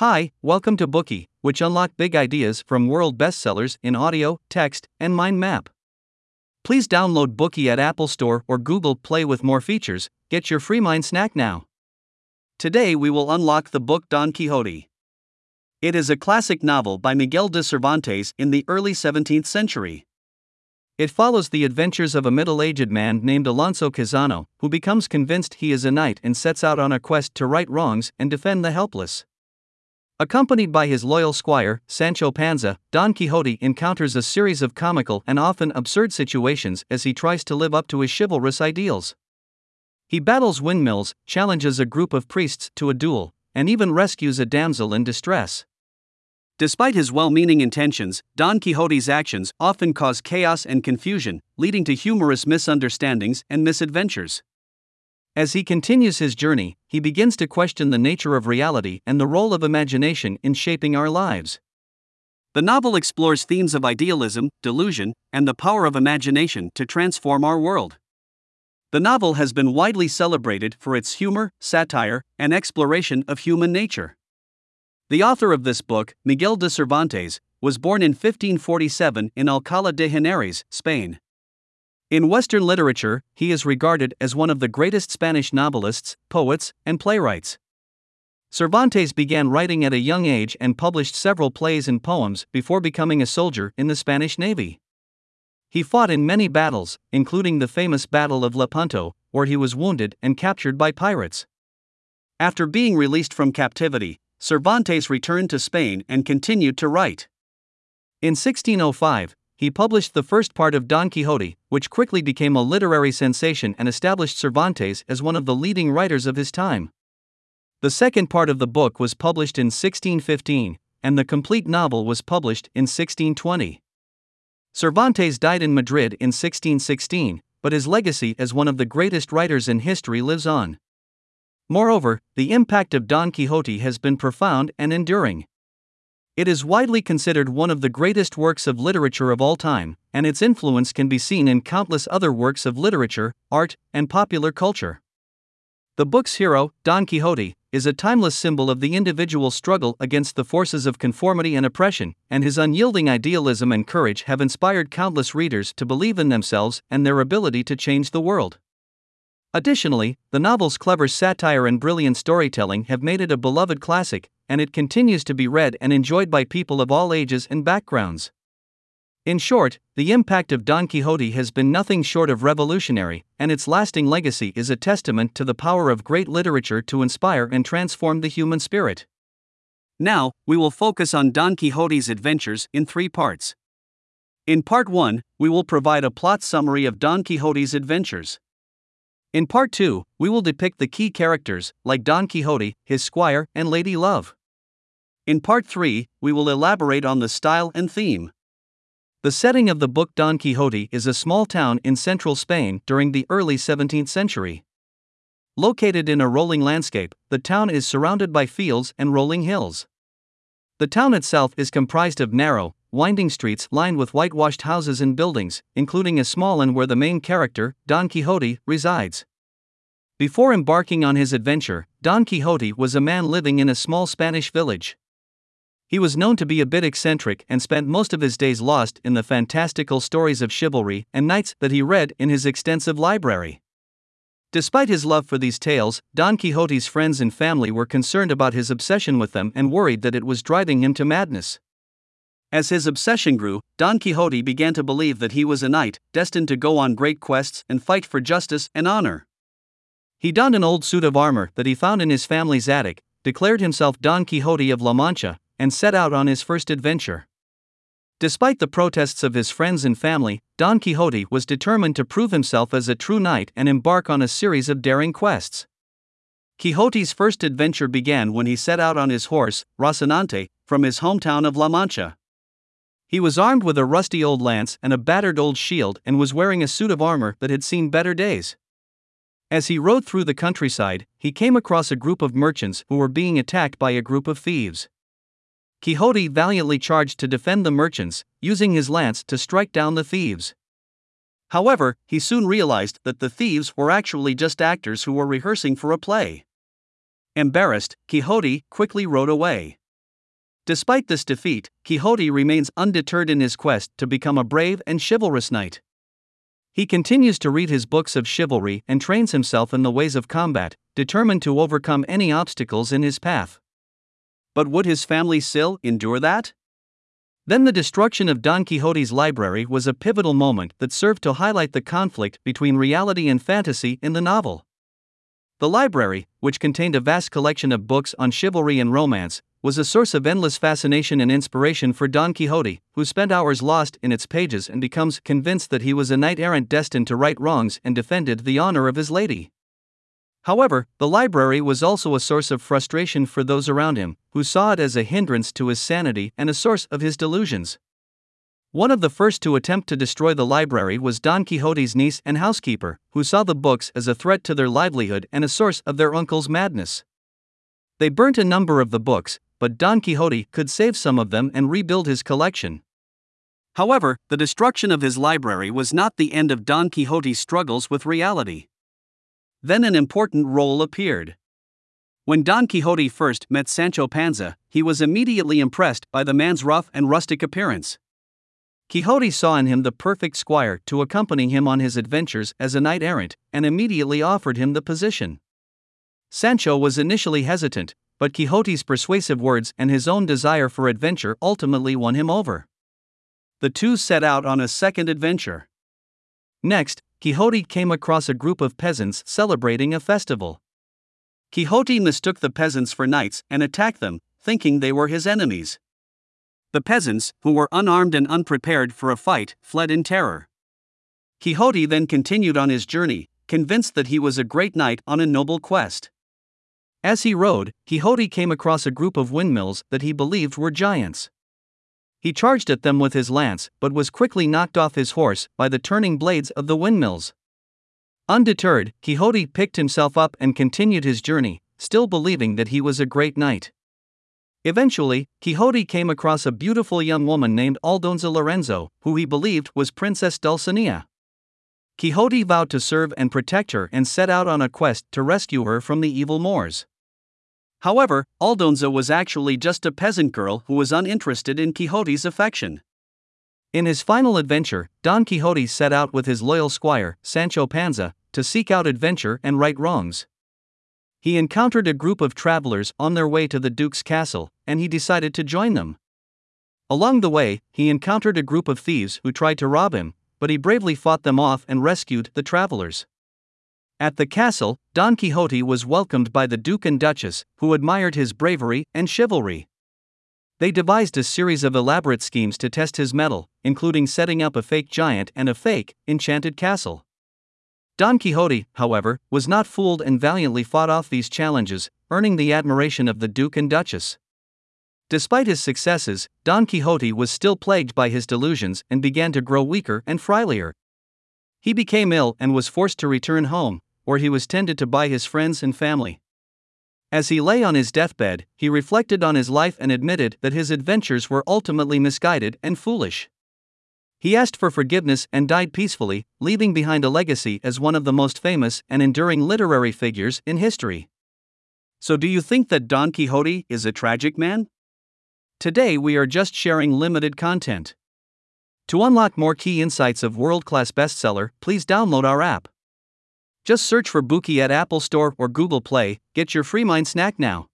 Hi, welcome to Bookey, which unlock big ideas from world bestsellers in audio, text, and mind map. Please download Bookey at Apple Store or Google Play with more features. Get your free mind snack now. Today we will unlock the book Don Quixote. It is a classic novel by Miguel de Cervantes in the early 17th century. It follows the adventures of a middle aged man named Alonso Quixano, who becomes convinced he is a knight and sets out on a quest to right wrongs and defend the helpless. Accompanied by his loyal squire, Sancho Panza, Don Quixote encounters a series of comical and often absurd situations as he tries to live up to his chivalrous ideals. He battles windmills, challenges a group of priests to a duel, and even rescues a damsel in distress. Despite his well meaning intentions, Don Quixote's actions often cause chaos and confusion, leading to humorous misunderstandings and misadventures. As he continues his journey, he begins to question the nature of reality and the role of imagination in shaping our lives. The novel explores themes of idealism, delusion, and the power of imagination to transform our world. The novel has been widely celebrated for its humor, satire, and exploration of human nature. The author of this book, Miguel de Cervantes, was born in 1547 in Alcalá de Henares, Spain. In Western literature, he is regarded as one of the greatest Spanish novelists, poets, and playwrights. Cervantes began writing at a young age and published several plays and poems before becoming a soldier in the Spanish Navy. He fought in many battles, including the famous Battle of Lepanto, where he was wounded and captured by pirates. After being released from captivity, Cervantes returned to Spain and continued to write. In 1605, he published the first part of Don Quixote, which quickly became a literary sensation and established Cervantes as one of the leading writers of his time. The second part of the book was published in 1615, and the complete novel was published in 1620. Cervantes died in Madrid in 1616, but his legacy as one of the greatest writers in history lives on. Moreover, the impact of Don Quixote has been profound and enduring. It is widely considered one of the greatest works of literature of all time, and its influence can be seen in countless other works of literature, art, and popular culture. The book's hero, Don Quixote, is a timeless symbol of the individual struggle against the forces of conformity and oppression, and his unyielding idealism and courage have inspired countless readers to believe in themselves and their ability to change the world. Additionally, the novel's clever satire and brilliant storytelling have made it a beloved classic, and it continues to be read and enjoyed by people of all ages and backgrounds. In short, the impact of Don Quixote has been nothing short of revolutionary, and its lasting legacy is a testament to the power of great literature to inspire and transform the human spirit. Now, we will focus on Don Quixote's adventures in three parts. In part 1, we will provide a plot summary of Don Quixote's adventures. In part 2, we will depict the key characters, like Don Quixote, his squire, and Lady Love. In part 3, we will elaborate on the style and theme. The setting of the book Don Quixote is a small town in central Spain during the early 17th century. Located in a rolling landscape, the town is surrounded by fields and rolling hills. The town itself is comprised of narrow, winding streets lined with whitewashed houses and buildings, including a small one where the main character, Don Quixote, resides. Before embarking on his adventure, Don Quixote was a man living in a small Spanish village. He was known to be a bit eccentric and spent most of his days lost in the fantastical stories of chivalry and knights that he read in his extensive library. Despite his love for these tales, Don Quixote's friends and family were concerned about his obsession with them and worried that it was driving him to madness. As his obsession grew, Don Quixote began to believe that he was a knight, destined to go on great quests and fight for justice and honor. He donned an old suit of armor that he found in his family's attic, declared himself Don Quixote of La Mancha, and set out on his first adventure. Despite the protests of his friends and family, Don Quixote was determined to prove himself as a true knight and embark on a series of daring quests. Quixote's first adventure began when he set out on his horse, Rocinante, from his hometown of La Mancha. He was armed with a rusty old lance and a battered old shield and was wearing a suit of armor that had seen better days. As he rode through the countryside, he came across a group of merchants who were being attacked by a group of thieves. Quixote valiantly charged to defend the merchants, using his lance to strike down the thieves. However, he soon realized that the thieves were actually just actors who were rehearsing for a play. Embarrassed, Quixote quickly rode away. Despite this defeat, Quixote remains undeterred in his quest to become a brave and chivalrous knight. He continues to read his books of chivalry and trains himself in the ways of combat, determined to overcome any obstacles in his path. But would his family still endure that? Then the destruction of Don Quixote's library was a pivotal moment that served to highlight the conflict between reality and fantasy in the novel. The library, which contained a vast collection of books on chivalry and romance, was a source of endless fascination and inspiration for Don Quixote, who spent hours lost in its pages and becomes convinced that he was a knight errant destined to right wrongs and defended the honor of his lady. However, the library was also a source of frustration for those around him, who saw it as a hindrance to his sanity and a source of his delusions. One of the first to attempt to destroy the library was Don Quixote's niece and housekeeper, who saw the books as a threat to their livelihood and a source of their uncle's madness. They burnt a number of the books, but Don Quixote could save some of them and rebuild his collection. However, the destruction of his library was not the end of Don Quixote's struggles with reality. Then an important role appeared. When Don Quixote first met Sancho Panza, he was immediately impressed by the man's rough and rustic appearance. Quixote saw in him the perfect squire to accompany him on his adventures as a knight errant, and immediately offered him the position. Sancho was initially hesitant, but Quixote's persuasive words and his own desire for adventure ultimately won him over. The two set out on a second adventure. Next, Quixote came across a group of peasants celebrating a festival. Quixote mistook the peasants for knights and attacked them, thinking they were his enemies. The peasants, who were unarmed and unprepared for a fight, fled in terror. Quixote then continued on his journey, convinced that he was a great knight on a noble quest. As he rode, Quixote came across a group of windmills that he believed were giants. He charged at them with his lance, but was quickly knocked off his horse by the turning blades of the windmills. Undeterred, Quixote picked himself up and continued his journey, still believing that he was a great knight. Eventually, Quixote came across a beautiful young woman named Aldonza Lorenzo, who he believed was Princess Dulcinea. Quixote vowed to serve and protect her and set out on a quest to rescue her from the evil Moors. However, Aldonza was actually just a peasant girl who was uninterested in Quixote's affection. In his final adventure, Don Quixote set out with his loyal squire, Sancho Panza, to seek out adventure and right wrongs. He encountered a group of travelers on their way to the Duke's castle, and he decided to join them. Along the way, he encountered a group of thieves who tried to rob him, but he bravely fought them off and rescued the travelers. At the castle, Don Quixote was welcomed by the Duke and Duchess, who admired his bravery and chivalry. They devised a series of elaborate schemes to test his mettle, including setting up a fake giant and a fake, enchanted castle. Don Quixote, however, was not fooled and valiantly fought off these challenges, earning the admiration of the Duke and Duchess. Despite his successes, Don Quixote was still plagued by his delusions and began to grow weaker and frilier. He became ill and was forced to return home, where he was tended to by his friends and family. As he lay on his deathbed, he reflected on his life and admitted that his adventures were ultimately misguided and foolish. He asked for forgiveness and died peacefully, leaving behind a legacy as one of the most famous and enduring literary figures in history. So, do you think that Don Quixote is a tragic man? Today, we are just sharing limited content. To unlock more key insights of world class bestseller, please download our app. Just search for Bookey at Apple Store or Google Play, get your free mind snack now.